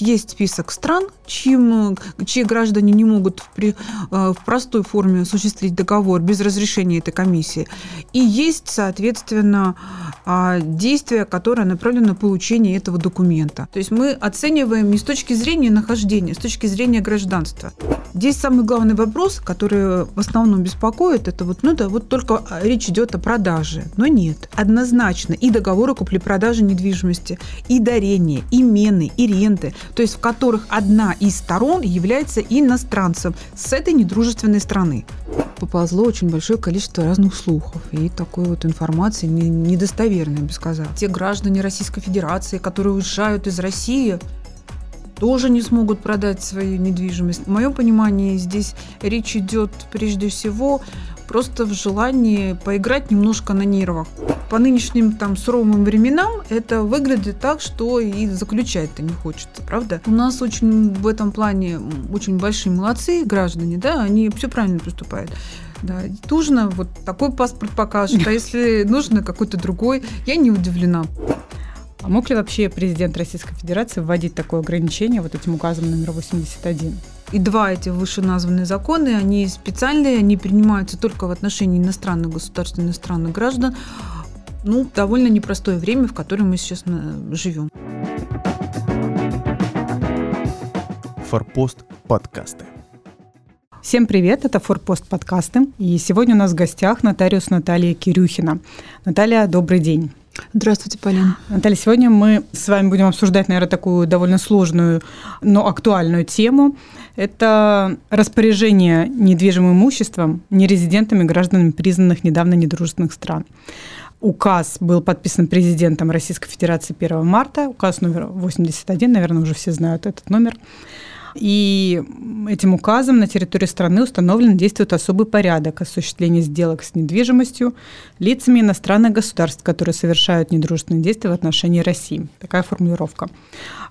Есть список стран, чьим, чьи граждане не могут в, при, э, в простой форме осуществить договор без разрешения этой комиссии. И есть, соответственно, а, действия, которые направлены на получение этого документа. То есть мы оцениваем не с точки зрения нахождения, а с точки зрения гражданства. Здесь самый главный вопрос, который в основном беспокоит, это вот, ну да, вот только речь идет о продаже. Но нет. Однозначно и договоры купли-продажи недвижимости, и дарения, и мены, и ренты – то есть в которых одна из сторон является иностранцем с этой недружественной страны. Поползло очень большое количество разных слухов и такой вот информации недостоверной, я бы сказала. Те граждане Российской Федерации, которые уезжают из России, тоже не смогут продать свою недвижимость. В моем понимании здесь речь идет прежде всего просто в желании поиграть немножко на нервах. По нынешним там суровым временам это выглядит так, что и заключать-то не хочется, правда? У нас очень в этом плане очень большие молодцы граждане, да, они все правильно поступают. Да, нужно вот такой паспорт покажет, а если нужно какой-то другой, я не удивлена. А мог ли вообще президент Российской Федерации вводить такое ограничение вот этим указом номер 81? И два эти вышеназванные законы, они специальные, они принимаются только в отношении иностранных государств, иностранных граждан. Ну, довольно непростое время, в котором мы сейчас э, живем. Форпост подкасты. Всем привет, это Форпост подкасты. И сегодня у нас в гостях нотариус Наталья Кирюхина. Наталья, добрый день. Здравствуйте, Полина. Наталья, сегодня мы с вами будем обсуждать, наверное, такую довольно сложную, но актуальную тему. Это распоряжение недвижимым имуществом нерезидентами гражданами признанных недавно недружественных стран. Указ был подписан президентом Российской Федерации 1 марта, указ номер 81, наверное, уже все знают этот номер. И этим указом на территории страны установлен действует особый порядок осуществления сделок с недвижимостью лицами иностранных государств, которые совершают недружественные действия в отношении России. Такая формулировка.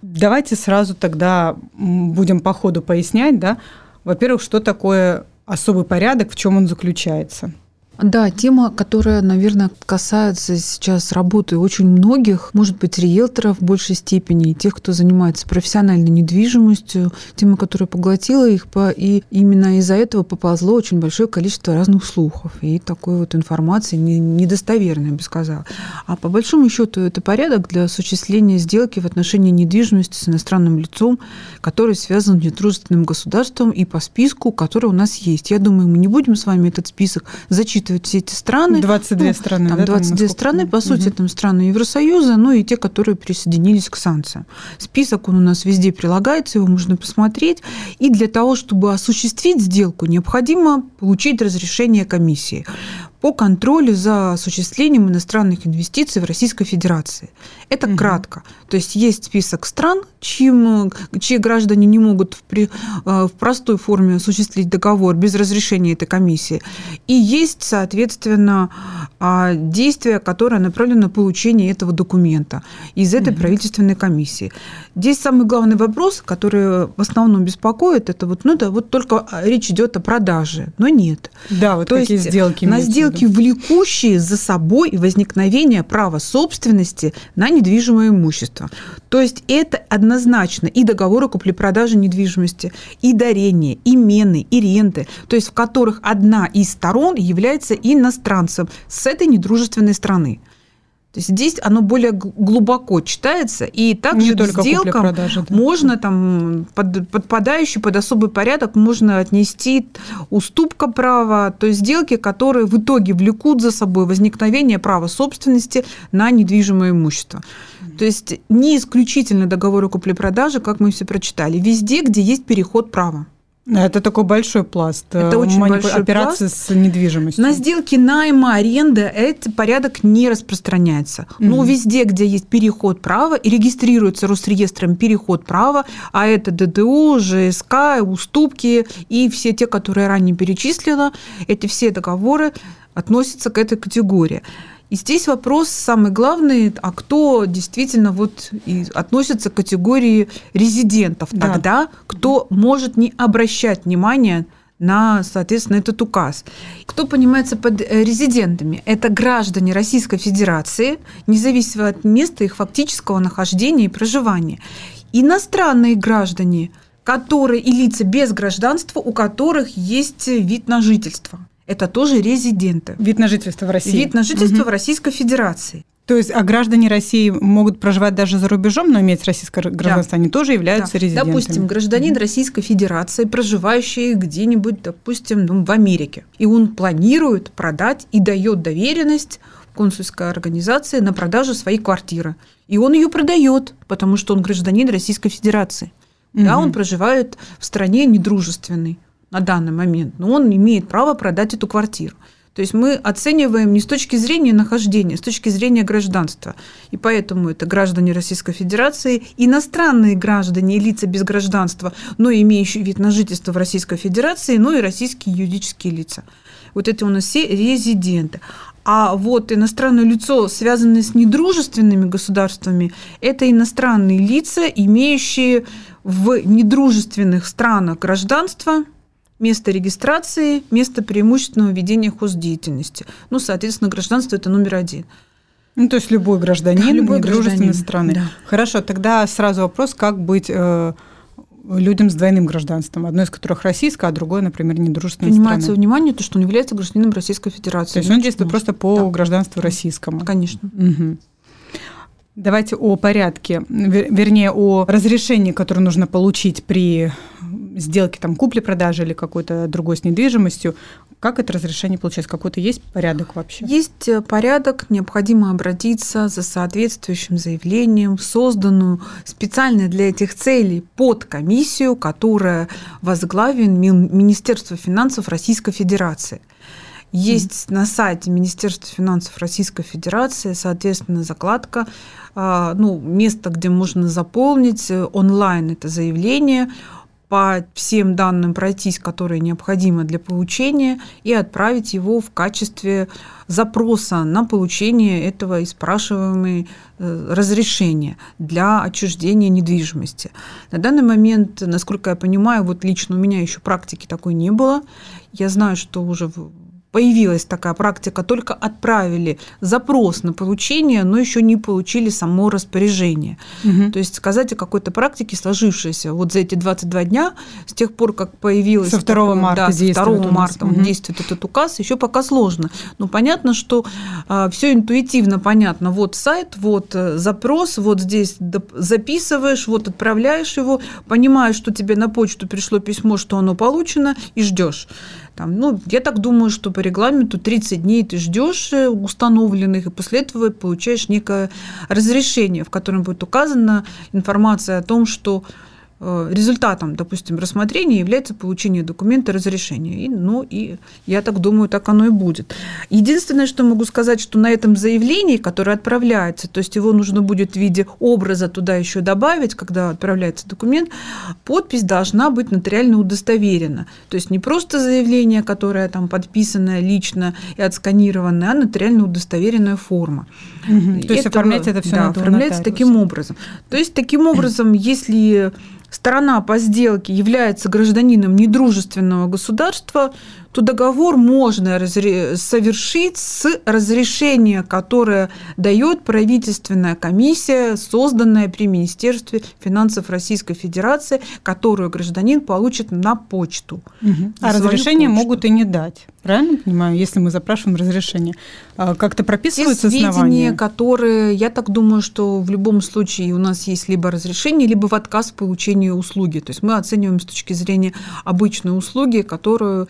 Давайте сразу тогда будем по ходу пояснять, да, во-первых, что такое особый порядок, в чем он заключается – да, тема, которая, наверное, касается сейчас работы очень многих, может быть, риэлторов в большей степени, тех, кто занимается профессиональной недвижимостью, тема, которая поглотила их, и именно из-за этого поползло очень большое количество разных слухов и такой вот информации недостоверной, я бы сказала. А по большому счету это порядок для осуществления сделки в отношении недвижимости с иностранным лицом, который связан с недружественным государством и по списку, который у нас есть. Я думаю, мы не будем с вами этот список зачитывать учитывать все эти страны. 22 ну, страны, там да? 22 там, страны, по сути, угу. там страны Евросоюза, ну и те, которые присоединились к санкциям. Список, он у нас везде прилагается, его можно посмотреть. И для того, чтобы осуществить сделку, необходимо получить разрешение комиссии по контролю за осуществлением иностранных инвестиций в Российской Федерации. Это угу. кратко. То есть есть список стран, чьим, чьи граждане не могут в, при, э, в простой форме осуществить договор без разрешения этой комиссии. И есть, соответственно, а, действия, которые направлены на получение этого документа из этой угу. правительственной комиссии. Здесь самый главный вопрос, который в основном беспокоит, это вот, ну да, вот только речь идет о продаже, но нет. Да, вот То какие есть сделки. На сделки, влекущие за собой возникновение права собственности на недвижимое имущество. То есть это однозначно и договоры купли-продажи недвижимости, и дарения, и мены, и ренты, то есть в которых одна из сторон является иностранцем с этой недружественной страны. То есть здесь оно более глубоко читается, и также к сделкам да. можно там под, подпадающий под особый порядок можно отнести уступка права, то есть сделки, которые в итоге влекут за собой возникновение права собственности на недвижимое имущество. То есть не исключительно договоры купли-продажи, как мы все прочитали, везде, где есть переход права. Это такой большой пласт. Это э, очень большой операции пласт. с недвижимостью. На сделки найма, аренды этот порядок не распространяется. Угу. Но везде, где есть переход права и регистрируется Росреестром переход права, а это ДДУ, ЖСК, уступки и все те, которые ранее перечислила, эти все договоры относятся к этой категории. И здесь вопрос самый главный, а кто действительно вот и относится к категории резидентов да. тогда, кто может не обращать внимания на, соответственно, этот указ. Кто понимается под э, резидентами? Это граждане Российской Федерации, независимо от места их фактического нахождения и проживания. иностранные граждане, которые и лица без гражданства, у которых есть вид на жительство. Это тоже резиденты. Вид на жительство в России. Вид на жительство угу. в Российской Федерации. То есть, а граждане России могут проживать даже за рубежом, но иметь российское гражданство, да. они тоже являются да. резидентами. Допустим, гражданин Российской Федерации, проживающий где-нибудь, допустим, ну, в Америке, и он планирует продать и дает доверенность консульской организации на продажу своей квартиры. И он ее продает, потому что он гражданин Российской Федерации. Угу. Да, он проживает в стране недружественной на данный момент, но он имеет право продать эту квартиру. То есть мы оцениваем не с точки зрения нахождения, а с точки зрения гражданства. И поэтому это граждане Российской Федерации, иностранные граждане и лица без гражданства, но имеющие вид на жительство в Российской Федерации, ну и российские юридические лица. Вот это у нас все резиденты. А вот иностранное лицо, связанное с недружественными государствами, это иностранные лица, имеющие в недружественных странах гражданство – место регистрации, место преимущественного ведения хоздеятельности. Ну, соответственно, гражданство – это номер один. Ну, то есть любой гражданин да, любой гражданин страны. Да. Хорошо, тогда сразу вопрос, как быть э, людям с двойным гражданством, одно из которых российское, а другое, например, недружественное Принимается страны. внимание то, что он является гражданином Российской Федерации. То есть он действует просто по да. гражданству российскому. Конечно. Угу. Давайте о порядке, вернее, о разрешении, которое нужно получить при сделке там купли-продажи или какой-то другой с недвижимостью. Как это разрешение получается? Какой-то есть порядок вообще? Есть э, порядок. Необходимо обратиться за соответствующим заявлением в созданную специально для этих целей под комиссию, которая возглавен Министерство финансов Российской Федерации. Есть mm. на сайте Министерства финансов Российской Федерации, соответственно, закладка, а, ну, место, где можно заполнить э, онлайн это заявление по всем данным пройтись, которые необходимы для получения, и отправить его в качестве запроса на получение этого и спрашиваемой э, разрешения для отчуждения недвижимости. На данный момент, насколько я понимаю, вот лично у меня еще практики такой не было. Я знаю, что уже появилась такая практика, только отправили запрос на получение, но еще не получили само распоряжение. Угу. То есть сказать о какой-то практике сложившейся вот за эти 22 дня, с тех пор, как появилась... Со 2 такое, марта да, 2 марта угу. действует этот указ, еще пока сложно. Но понятно, что а, все интуитивно понятно. Вот сайт, вот э, запрос, вот здесь записываешь, вот отправляешь его, понимаешь, что тебе на почту пришло письмо, что оно получено, и ждешь. Там, ну, я так думаю, что по регламенту 30 дней ты ждешь э, установленных, и после этого получаешь некое разрешение, в котором будет указана информация о том, что результатом, допустим, рассмотрения является получение документа разрешения. И, ну, и я так думаю, так оно и будет. Единственное, что могу сказать, что на этом заявлении, которое отправляется, то есть его нужно будет в виде образа туда еще добавить, когда отправляется документ, подпись должна быть нотариально удостоверена. То есть не просто заявление, которое там подписанное лично и отсканированное, а нотариально удостоверенная форма. Угу. То есть оформлять это все да, оформляется таким образом. То есть таким образом, если сторона по сделке является гражданином недружественного государства, то договор можно совершить с разрешения, которое дает правительственная комиссия, созданная при Министерстве финансов Российской Федерации, которую гражданин получит на почту. Угу. А разрешение почту. могут и не дать. Правильно понимаю, если мы запрашиваем разрешение? А как-то прописываются Те сведения, которые, я так думаю, что в любом случае у нас есть либо разрешение, либо в отказ в получении услуги. То есть мы оцениваем с точки зрения обычной услуги, которую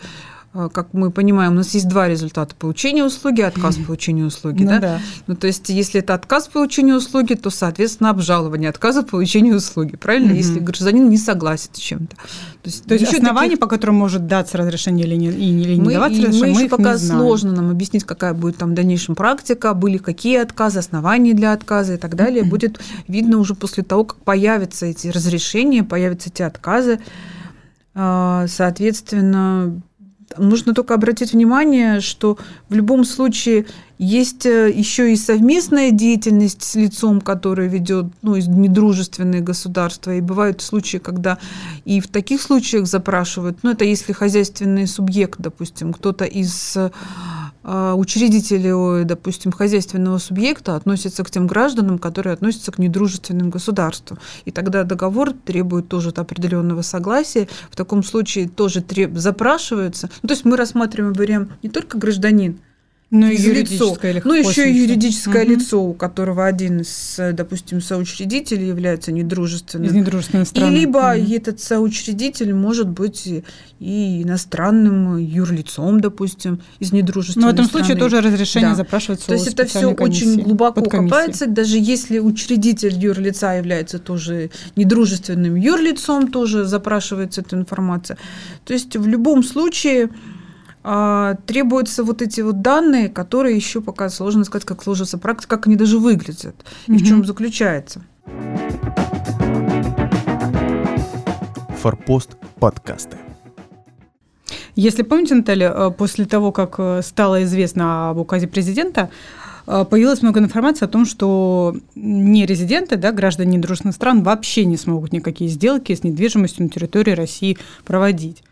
как мы понимаем, у нас есть два результата получения услуги и отказ в получении услуги. Ну, да? Да. ну, то есть, если это отказ в получении услуги, то, соответственно, обжалование отказа в получении услуги. Правильно? Угу. Если гражданин не согласен с чем-то. То есть, то есть основания, таких... по которым может даться разрешение или не, или не мы, даваться разрешение, мы, мы пока не сложно нам объяснить, какая будет там в дальнейшем практика, были какие отказы, основания для отказа и так далее. Будет видно уже после того, как появятся эти разрешения, появятся эти отказы. А, соответственно, Нужно только обратить внимание, что в любом случае есть э, еще и совместная деятельность с лицом, которое ведет ну, недружественные государства. И бывают случаи, когда и в таких случаях запрашивают, ну это если хозяйственный субъект, допустим, кто-то из а, учредители, допустим, хозяйственного субъекта относятся к тем гражданам, которые относятся к недружественным государствам. И тогда договор требует тоже определенного согласия. В таком случае тоже треб... запрашивается. Ну, то есть мы рассматриваем вариант не только гражданин, ну, юридическое лицо. Ну, еще и юридическое угу. лицо, у которого один из, допустим, соучредителей является недружественным. Из недружественной страны. И либо угу. этот соучредитель может быть и иностранным юрлицом, допустим, из недружественной Но в этом страны. случае тоже разрешение да. запрашивается То есть это все очень глубоко копается, даже если учредитель юрлица является тоже недружественным юрлицом, тоже запрашивается эта информация. То есть в любом случае а, требуются вот эти вот данные, которые еще пока сложно сказать, как сложится практика, как они даже выглядят и угу. в чем заключается. Форпост подкасты. Если помните, Наталья, э, после того, как э, стало известно об указе президента, э, появилось много информации о том, что не резиденты, да, граждане недружественных стран вообще не смогут никакие сделки с недвижимостью на территории России проводить.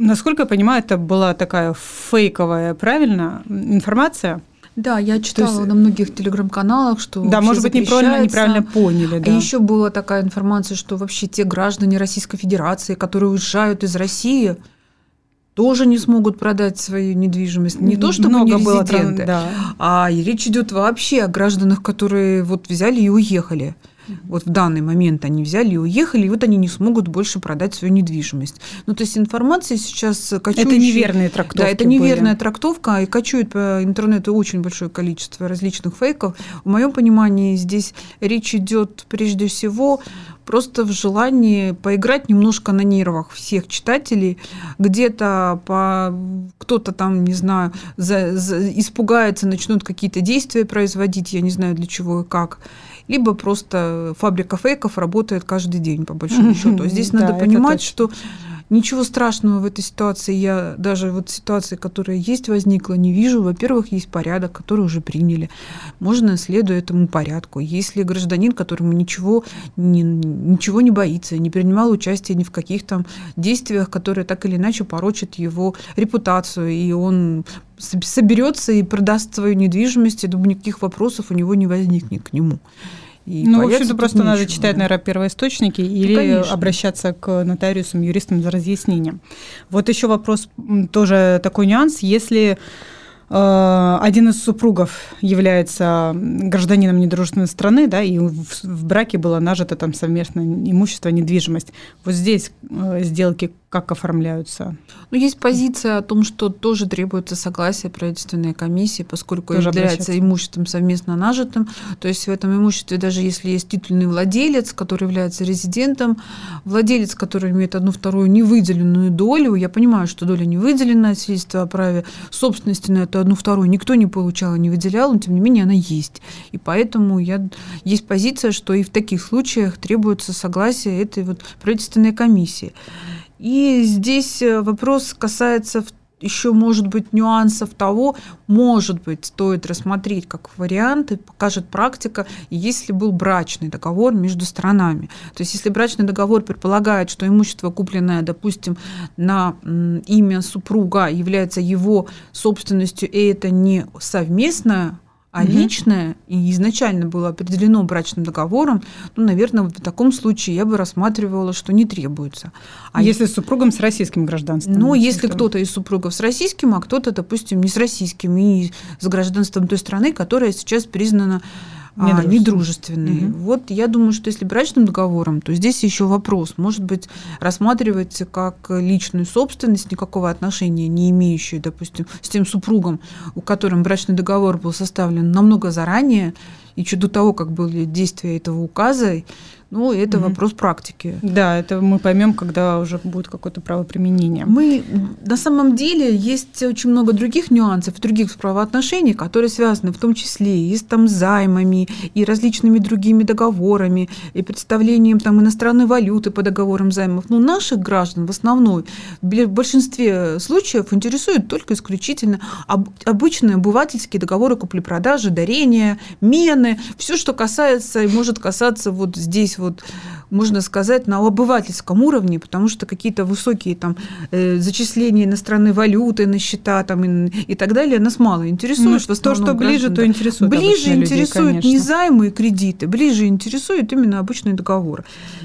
Насколько я понимаю, это была такая фейковая, правильно, информация? Да, я читала есть, на многих телеграм-каналах, что да, может быть, неправильно, неправильно поняли. Да. А еще была такая информация, что вообще те граждане Российской Федерации, которые уезжают из России, тоже не смогут продать свою недвижимость. Не то, чтобы Много не резиденты, было, да. а речь идет вообще о гражданах, которые вот взяли и уехали. Вот в данный момент они взяли и уехали, и вот они не смогут больше продать свою недвижимость. Ну, то есть информация сейчас кочует. Это неверные трактовки Да, это неверная были. трактовка, и кочует по интернету очень большое количество различных фейков. В моем понимании здесь речь идет прежде всего просто в желании поиграть немножко на нервах всех читателей. Где-то по, кто-то там, не знаю, за, за, испугается, начнут какие-то действия производить, я не знаю для чего и как либо просто фабрика фейков работает каждый день, по большому счету. Здесь надо понимать, что Ничего страшного в этой ситуации я даже вот ситуации, которая есть, возникла, не вижу. Во-первых, есть порядок, который уже приняли. Можно следуя этому порядку. Если гражданин, которому ничего не, ничего не боится, не принимал участие ни в каких там действиях, которые так или иначе порочат его репутацию, и он соберется и продаст свою недвижимость, я думаю, никаких вопросов у него не возникнет к нему. И ну, в общем-то, просто ничего. надо читать, наверное, первоисточники или ну, обращаться к нотариусам, юристам за разъяснением. Вот еще вопрос, тоже такой нюанс. Если Э, один из супругов является гражданином недружественной страны, да, и в, в браке было нажито там совместное имущество, недвижимость. Вот здесь э, сделки как оформляются? Ну, есть позиция о том, что тоже требуется согласие правительственной комиссии, поскольку тоже является имуществом совместно нажитым. То есть в этом имуществе, даже если есть титульный владелец, который является резидентом, владелец, который имеет одну вторую невыделенную долю, я понимаю, что доля не выделена, свидетельство о праве собственности на эту одну вторую никто не получал и не выделял, но тем не менее она есть. И поэтому я, есть позиция, что и в таких случаях требуется согласие этой вот правительственной комиссии. И здесь э, вопрос касается еще, может быть, нюансов того, может быть, стоит рассмотреть как варианты, покажет практика, если был брачный договор между сторонами. То есть, если брачный договор предполагает, что имущество, купленное, допустим, на имя супруга, является его собственностью, и это не совместное а угу. личное и изначально было определено брачным договором, ну, наверное, вот в таком случае я бы рассматривала, что не требуется. А если с супругом с российским гражданством? Ну, если кто-то из супругов с российским, а кто-то, допустим, не с российским и с гражданством той страны, которая сейчас признана а, недружественные. Угу. Вот я думаю, что если брачным договором, то здесь еще вопрос. Может быть, рассматривается как личную собственность, никакого отношения не имеющую, допустим, с тем супругом, у которым брачный договор был составлен намного заранее, еще до того, как были действия этого указа, ну, это угу. вопрос практики. Да, это мы поймем, когда уже будет какое-то правоприменение. Мы на самом деле есть очень много других нюансов, других правоотношений, которые связаны в том числе и с там займами, и различными другими договорами, и представлением там иностранной валюты по договорам займов. Но наших граждан в основном в большинстве случаев интересуют только исключительно об, обычные обывательские договоры купли-продажи, дарения, мены, личное, все, что касается и может касаться вот здесь вот, можно сказать, на обывательском уровне, потому что какие-то высокие там э, зачисления иностранной валюты на счета там и, и так далее нас мало интересует. Ну, то, что ближе, граждан, то интересует. Ближе интересуют людей, не займы и кредиты, ближе интересует именно обычный договор.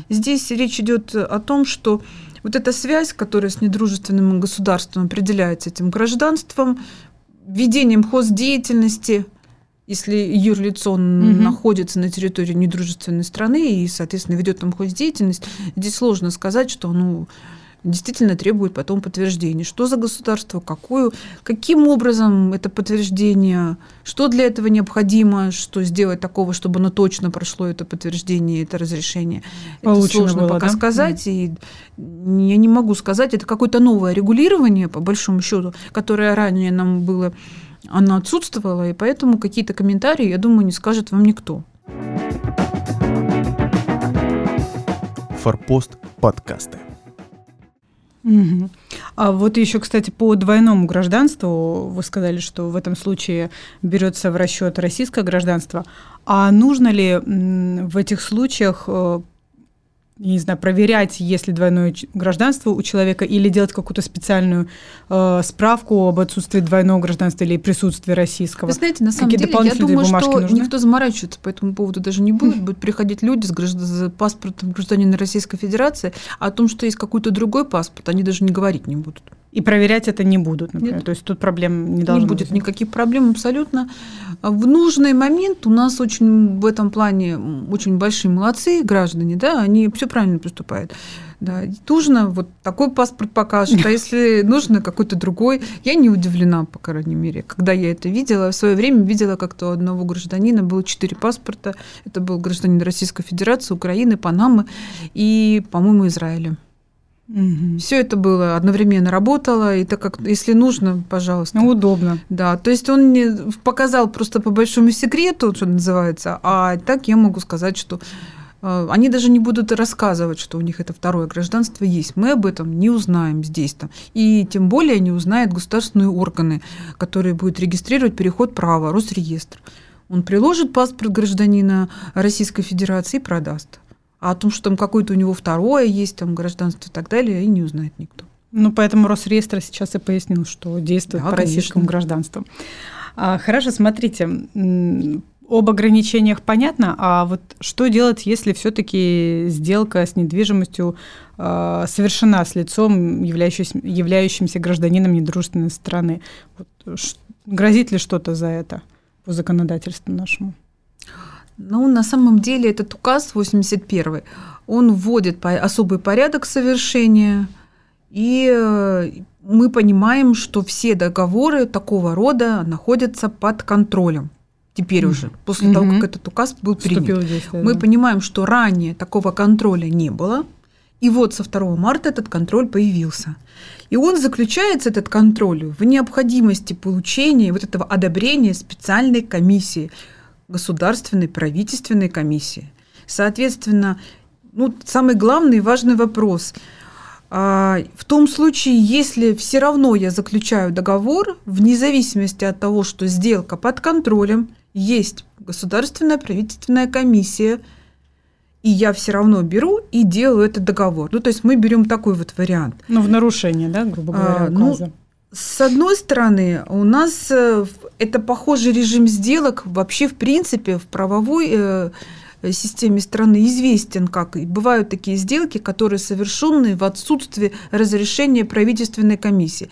Здесь речь идет о том, что вот эта связь, которая с недружественным государством определяется этим гражданством, ведением хоздеятельности, если юрлицо угу. находится на территории недружественной страны и, соответственно, ведет там хоздеятельность, здесь сложно сказать, что оно действительно требует потом подтверждения. Что за государство, какую, каким образом это подтверждение, что для этого необходимо, что сделать такого, чтобы оно точно прошло это подтверждение, это разрешение. Получено это сложно было, пока да? сказать. Да. И я не могу сказать, это какое-то новое регулирование, по большому счету, которое ранее нам было, оно отсутствовало, и поэтому какие-то комментарии, я думаю, не скажет вам никто. Форпост подкасты. Угу. А вот еще, кстати, по двойному гражданству вы сказали, что в этом случае берется в расчет российское гражданство. А нужно ли в этих случаях э, я не знаю, проверять, есть ли двойное гражданство у человека, или делать какую-то специальную э, справку об отсутствии двойного гражданства или присутствии российского? Вы знаете, на самом Какие деле, я думаю, что нужны? никто заморачиваться по этому поводу даже не будет. Будут приходить люди с, граждан, с паспортом гражданина Российской Федерации, а о том, что есть какой-то другой паспорт, они даже не говорить не будут. И проверять это не будут, например. Нет. То есть тут проблем не должно Не будет никаких проблем абсолютно. В нужный момент у нас очень в этом плане очень большие молодцы граждане, да, они все правильно поступают. Да, нужно вот такой паспорт покажет, а если нужно какой-то другой. Я не удивлена, по крайней мере, когда я это видела. В свое время видела, как то у одного гражданина было четыре паспорта. Это был гражданин Российской Федерации, Украины, Панамы и, по-моему, Израиля. Угу. Все это было одновременно работало, и так как, если нужно, пожалуйста. Ну, удобно. Да, то есть он мне показал просто по большому секрету, что называется, а так я могу сказать, что э, они даже не будут рассказывать, что у них это второе гражданство есть. Мы об этом не узнаем здесь там. И тем более не узнают государственные органы, которые будут регистрировать переход права, Росреестр. Он приложит паспорт гражданина Российской Федерации и продаст. А о том, что там какое-то у него второе есть, там гражданство и так далее, и не узнает никто. Ну, поэтому Росреестр сейчас и пояснил, что действует да, по конечно. российскому гражданству. А, хорошо, смотрите, об ограничениях понятно, а вот что делать, если все-таки сделка с недвижимостью э, совершена с лицом, являющимся, являющимся гражданином недружественной страны? Вот, ш, грозит ли что-то за это по законодательству нашему? Ну, на самом деле этот указ 81, он вводит особый порядок совершения, и э, мы понимаем, что все договоры такого рода находятся под контролем. Теперь mm-hmm. уже, после mm-hmm. того, как этот указ был принят. Действие, мы да. понимаем, что ранее такого контроля не было, и вот со 2 марта этот контроль появился. И он заключается, этот контроль, в необходимости получения вот этого одобрения специальной комиссии – государственной правительственной комиссии. Соответственно, ну, самый главный и важный вопрос. А, в том случае, если все равно я заключаю договор, вне зависимости от того, что сделка под контролем, есть государственная правительственная комиссия, и я все равно беру и делаю этот договор. Ну, то есть мы берем такой вот вариант. Ну, в нарушение, да, грубо говоря, а, ну, с одной стороны, у нас э, это похожий режим сделок вообще, в принципе, в правовой э, системе страны известен как. И бывают такие сделки, которые совершены в отсутствии разрешения правительственной комиссии.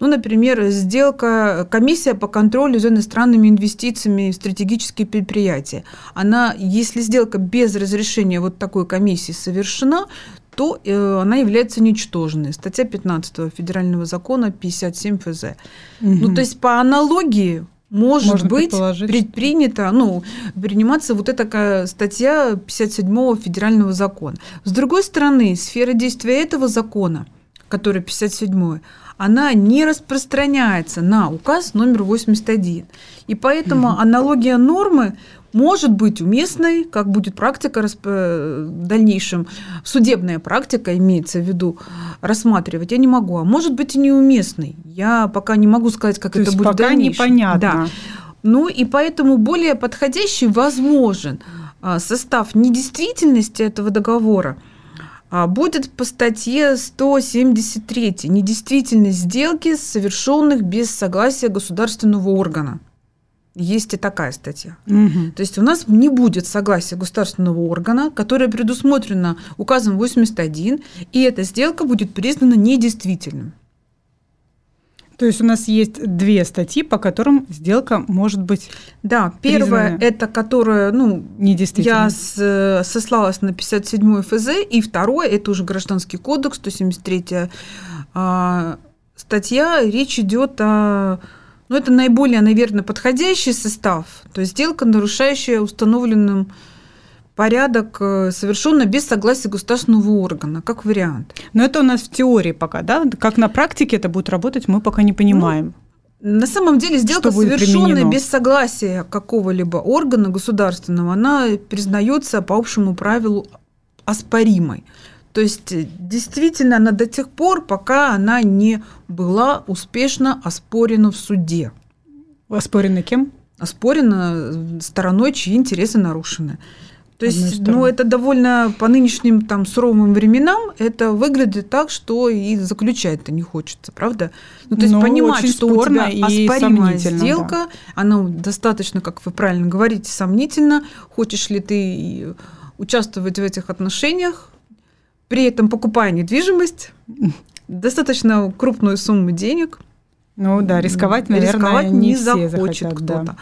Ну, например, сделка, комиссия по контролю за иностранными инвестициями в стратегические предприятия. Она, если сделка без разрешения вот такой комиссии совершена, то э, она является ничтожной. Статья 15 Федерального закона 57 ФЗ. Угу. Ну, то есть по аналогии может Можно быть предпринята, ну, приниматься вот эта статья 57 Федерального закона. С другой стороны, сфера действия этого закона, который 57 она не распространяется на указ номер 81. И поэтому угу. аналогия нормы может быть уместной, как будет практика в дальнейшем, судебная практика имеется в виду, рассматривать, я не могу. А может быть и неуместной. Я пока не могу сказать, как То это будет пока в дальнейшем. непонятно. Да. Ну и поэтому более подходящий возможен а, состав недействительности этого договора а, будет по статье 173 недействительность сделки, совершенных без согласия государственного органа. Есть и такая статья. Угу. То есть у нас не будет согласия государственного органа, которое предусмотрено указом 81, и эта сделка будет признана недействительным. То есть у нас есть две статьи, по которым сделка может быть. Да, первая это которая, ну, я с- сослалась на 57 ФЗ, и второе это уже гражданский кодекс, 173 а, статья. Речь идет о, ну, это наиболее, наверное, подходящий состав, то есть сделка, нарушающая установленным порядок, э, совершенно без согласия государственного органа, как вариант. Но это у нас в теории пока, да? Как на практике это будет работать, мы пока не понимаем. На самом деле сделка, совершенная без согласия какого-либо органа государственного, она признается по общему правилу оспоримой. То есть э, действительно она до тех пор, пока она не была успешно оспорена в суде. Оспорено кем? Оспорена э, стороной, чьи интересы нарушены. То есть, ну, это довольно по нынешним там суровым временам это выглядит так, что и заключать-то не хочется, правда? Ну, то есть Ну, понимать, что у тебя оспоримая сделка, она достаточно, как вы правильно говорите, сомнительно. Хочешь ли ты и участвовать в этих отношениях, при этом покупая недвижимость, достаточно крупную сумму денег, Ну да, рисковать, наверное, рисковать не, не, все захочет захотят, да. кто-то.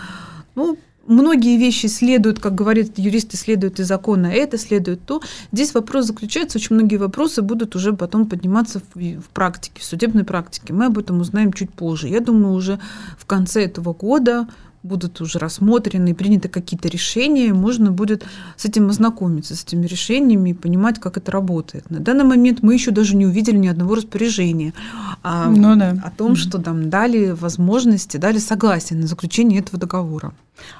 Ну, многие вещи следуют, как говорят юристы, следуют из закона, это следует то. Здесь вопрос заключается, очень многие вопросы будут уже потом подниматься в, в практике, в судебной практике. Мы об этом узнаем чуть позже. Я думаю, уже в конце этого года будут уже рассмотрены и приняты какие-то решения, можно будет с этим ознакомиться, с этими решениями и понимать, как это работает. На данный момент мы еще даже не увидели ни одного распоряжения а, Ну да. о том, что там дали возможности, дали согласие на заключение этого договора.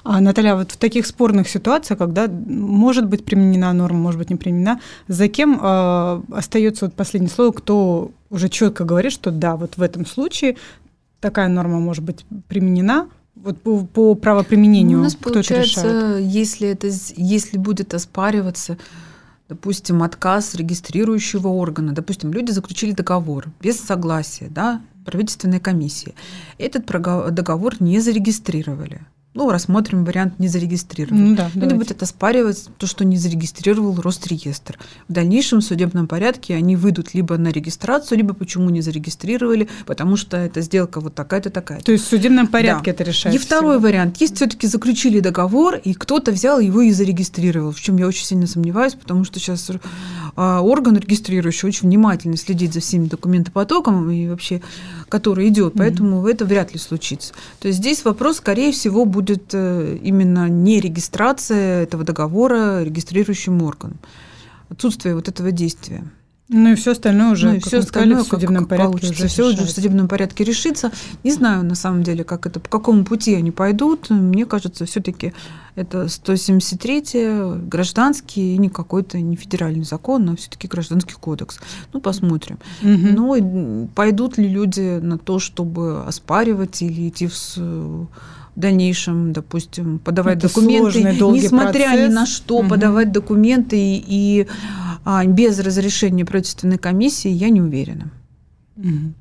А, Наталья, вот в таких спорных ситуациях, когда может быть применена норма, может быть не применена, за кем э, остается вот последнее слово, кто уже четко говорит, что да, вот в этом случае такая норма может быть применена, вот по, по правоприменению, Ну, у нас кто это решает? получается, если это, если будет оспариваться, допустим, отказ регистрирующего органа, допустим, люди заключили договор без согласия, да, правительственной комиссии, этот договор не зарегистрировали. Ну, рассмотрим вариант не зарегистрировали. Ну да, давайте. будут оспаривать то, что не зарегистрировал Росреестр. В дальнейшем судебном порядке они выйдут либо на регистрацию, либо почему не зарегистрировали, потому что эта сделка вот такая-то такая. То есть в судебном порядке Да. это решается. И второй вариант. Есть все-таки заключили договор, и кто-то взял его и зарегистрировал, в чем я очень сильно сомневаюсь, потому что сейчас а, орган регистрирующий очень внимательно следит за всеми документопотоком и вообще, который идет, поэтому это вряд ли случится. То есть здесь вопрос, скорее всего, будет э, именно не регистрация этого договора регистрирующим органом. Отсутствие вот этого действия. Ну и все остальное уже, Ну и все мы сказали, остальное, в судебном как, порядке получится. уже все уже в судебном порядке решится. Не знаю, на самом деле, как это, по какому пути они пойдут. Мне кажется, все-таки это 173 гражданский и не какой-то не федеральный закон, а все-таки гражданский кодекс. Ну, посмотрим. Мгм. Ну, и пойдут ли люди на то, чтобы оспаривать или идти в, в дальнейшем, допустим, подавать Это документы, сложный, несмотря ни процесс. на что, Мгм. подавать документы и, и, а, без разрешения правительственной комиссии, я не уверена. М,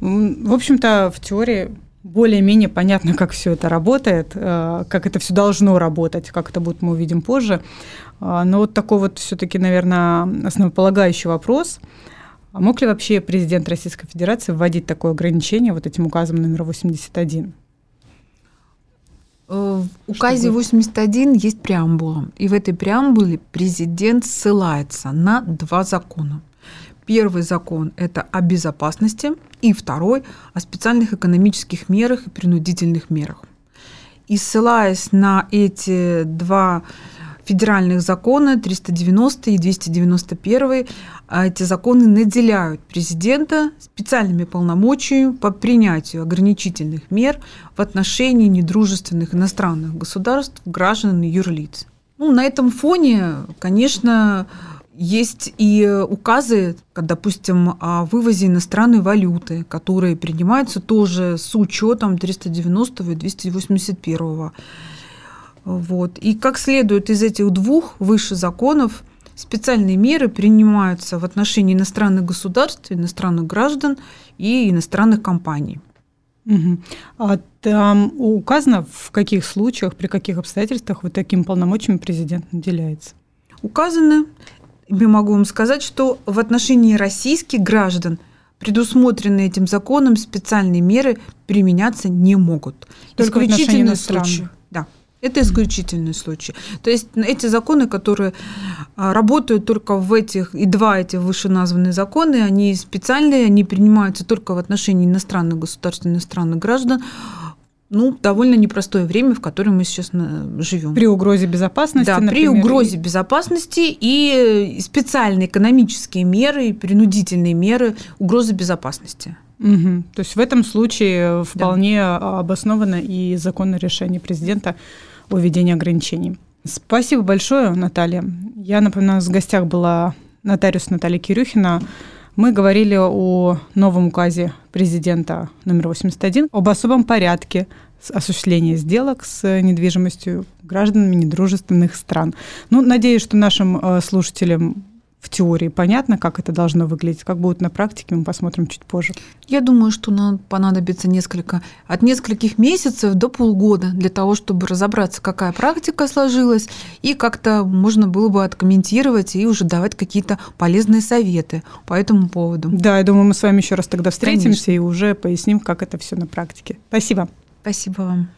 В общем-то, в теории более-менее понятно, как все это работает, э, как это все должно работать, как это будет, мы увидим позже. А, Но вот такой вот все-таки, наверное, основополагающий вопрос. А мог ли вообще президент Российской Федерации вводить такое ограничение вот этим указом номер 81? Э, В указе Чтобы- 81 есть преамбула. И в этой преамбуле президент ссылается на два закона. Первый закон – это о безопасности, и второй – о специальных экономических мерах и принудительных мерах. И ссылаясь на эти два федеральных закона, 390 и 291, а эти законы наделяют президента специальными полномочиями по принятию ограничительных мер в отношении недружественных иностранных государств, граждан и юрлиц. Ну, на этом фоне, конечно, Есть и указы, допустим, о вывозе иностранной валюты, которые принимаются тоже с учетом 390 и 281. Вот. И как следует из этих двух выше законов, специальные меры принимаются в отношении иностранных государств, иностранных граждан и иностранных компаний. Угу. А там указано, в каких случаях, при каких обстоятельствах вот таким полномочиями президент наделяется? Указаны. Я могу вам сказать, что в отношении российских граждан предусмотренные этим законом специальные меры применяться не могут. Только Исключительные случаи. Это исключительный случай. То есть эти законы, которые а, работают только в этих, и два эти вышеназванные законы, они специальные, они принимаются только в отношении иностранных государств, иностранных граждан, ну, довольно непростое время, в котором мы сейчас живем. При угрозе безопасности, Да, например, при угрозе безопасности и специальные экономические меры, принудительные меры угрозы безопасности. Угу. То есть в этом случае вполне да. обосновано и законное решение президента о введении ограничений. Спасибо большое, Наталья. Я напоминаю, в гостях была нотариус Наталья Кирюхина. Мы говорили о новом указе президента номер 81 об особом порядке осуществления сделок с недвижимостью гражданами недружественных стран. Ну, надеюсь, что нашим э, слушателям в теории понятно, как это должно выглядеть, как будет на практике, мы посмотрим чуть позже. Я думаю, что нам понадобится несколько, от нескольких месяцев до полгода для того, чтобы разобраться, какая практика сложилась, и как-то можно было бы откомментировать и уже давать какие-то полезные советы по этому поводу. Да, я думаю, мы с вами еще раз тогда встретимся Конечно. и уже поясним, как это все на практике. Спасибо. Спасибо вам.